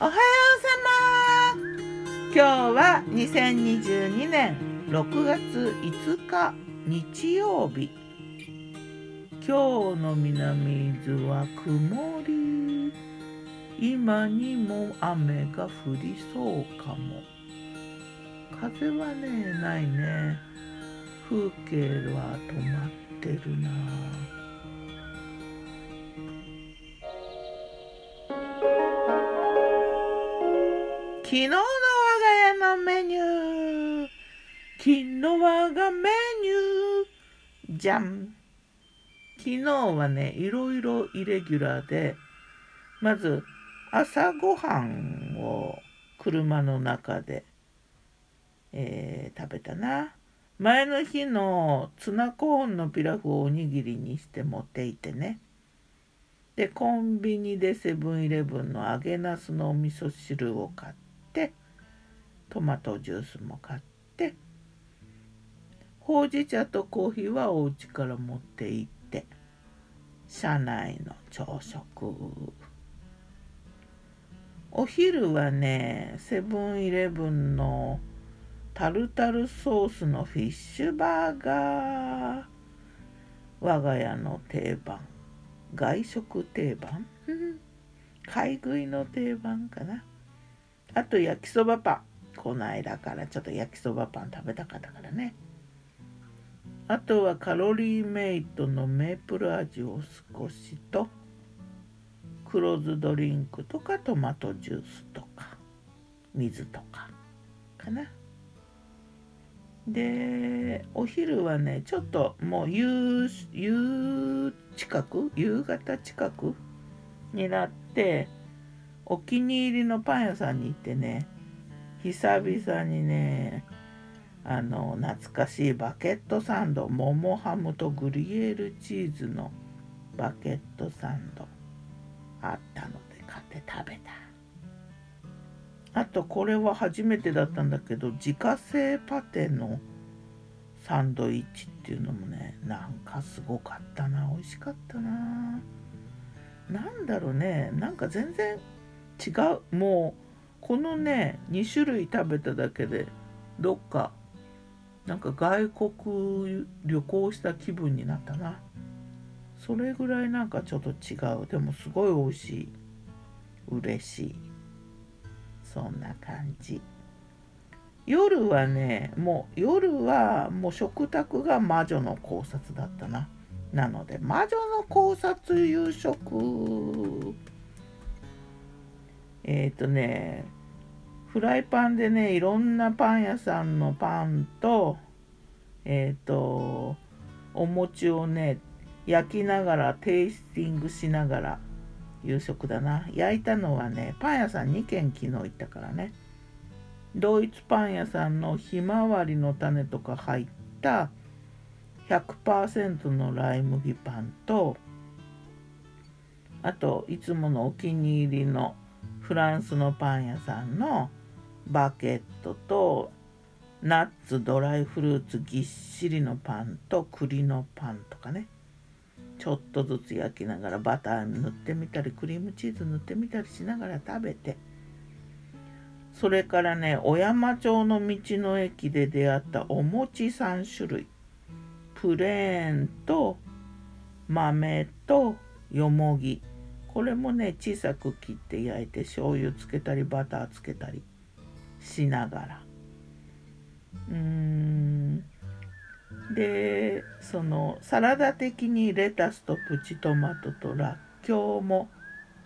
おはようさま。今日は2022年6月5日日曜日。今日の南伊豆は曇り。今にも雨が降りそうかも。風はねないね。風景は止まってるな。昨日の我が家のメニュー。昨日我がメニュー。じゃん昨日はねいろいろイレギュラーでまず朝ごはんを車の中で、えー、食べたな。前の日のツナコーンのピラフをおにぎりにして持っていてね。でコンビニでセブンイレブンの揚げなすのお味噌汁を買ってトマトジュースも買ってほうじ茶とコーヒーはお家から持って行って車内の朝食。お昼はねセブンイレブンのタルタルソースのフィッシュバーガー我が家の定番。外食定番？買い食いの定番かな。あと焼きそばパン。この間からちょっと焼きそばパン食べたかったからね。あとはカロリーメイトのメープル味を少しと黒酢ドリンクとかトマトジュースとか水とかかな。でお昼はねちょっともう夕夕近く夕方近くになってお気に入りのパン屋さんに行ってね久々にねあの懐かしいバケットサンド桃ハムとグリエールチーズのバケットサンドあったので買って食べた。あとこれは初めてだったんだけど自家製パテのサンドイッチっていうのもねなんかすごかったな。美味しかったな。なんだろうね。なんか全然違う。もうこのね2種類食べただけでどっかなんか外国旅行した気分になったな。それぐらいなんかちょっと違う。でもすごい美味しい。嬉しい。そんな感じ。夜はねもう夜はもう食卓が魔女の考察だったな。なので魔女の考察夕食えっ、ー、とねフライパンでねいろんなパン屋さんのパンとえっ、ー、とお餅をね焼きながらテイスティングしながら夕食だな。焼いたのはねパン屋さん2軒昨日行ったからね。ドイツパン屋さんのひまわりの種とか入った100%のライ麦パンとあといつものお気に入りのフランスのパン屋さんのバケットとナッツドライフルーツぎっしりのパンと栗のパンとかね。ちょっとずつ焼きながらバター塗ってみたりクリームチーズ塗ってみたりしながら食べて。それからね小山町の道の駅で出会ったお餅3種類。プレーンと豆とよもぎ。これもね小さく切って焼いて醤油つけたりバターつけたりしながら。うーん。でそのサラダ的にレタスとプチトマトとらっきょうも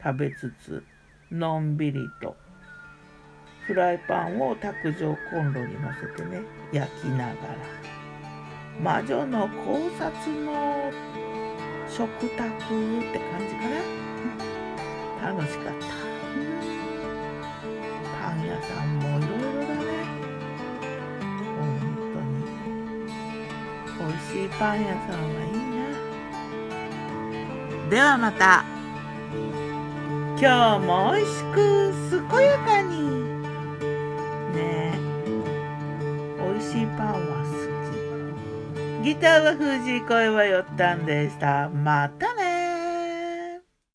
食べつつのんびりとフライパンを卓上コンロにのせてね焼きながら。魔女の考察の食卓って感じかな。楽しかった。パン屋さんもいろいろだね。本当に。美味しいパン屋さんはいいな。ではまた。今日も美味しく健やかに。ね。美味しいパンは好き。ギターは藤井声はよったんでした。また。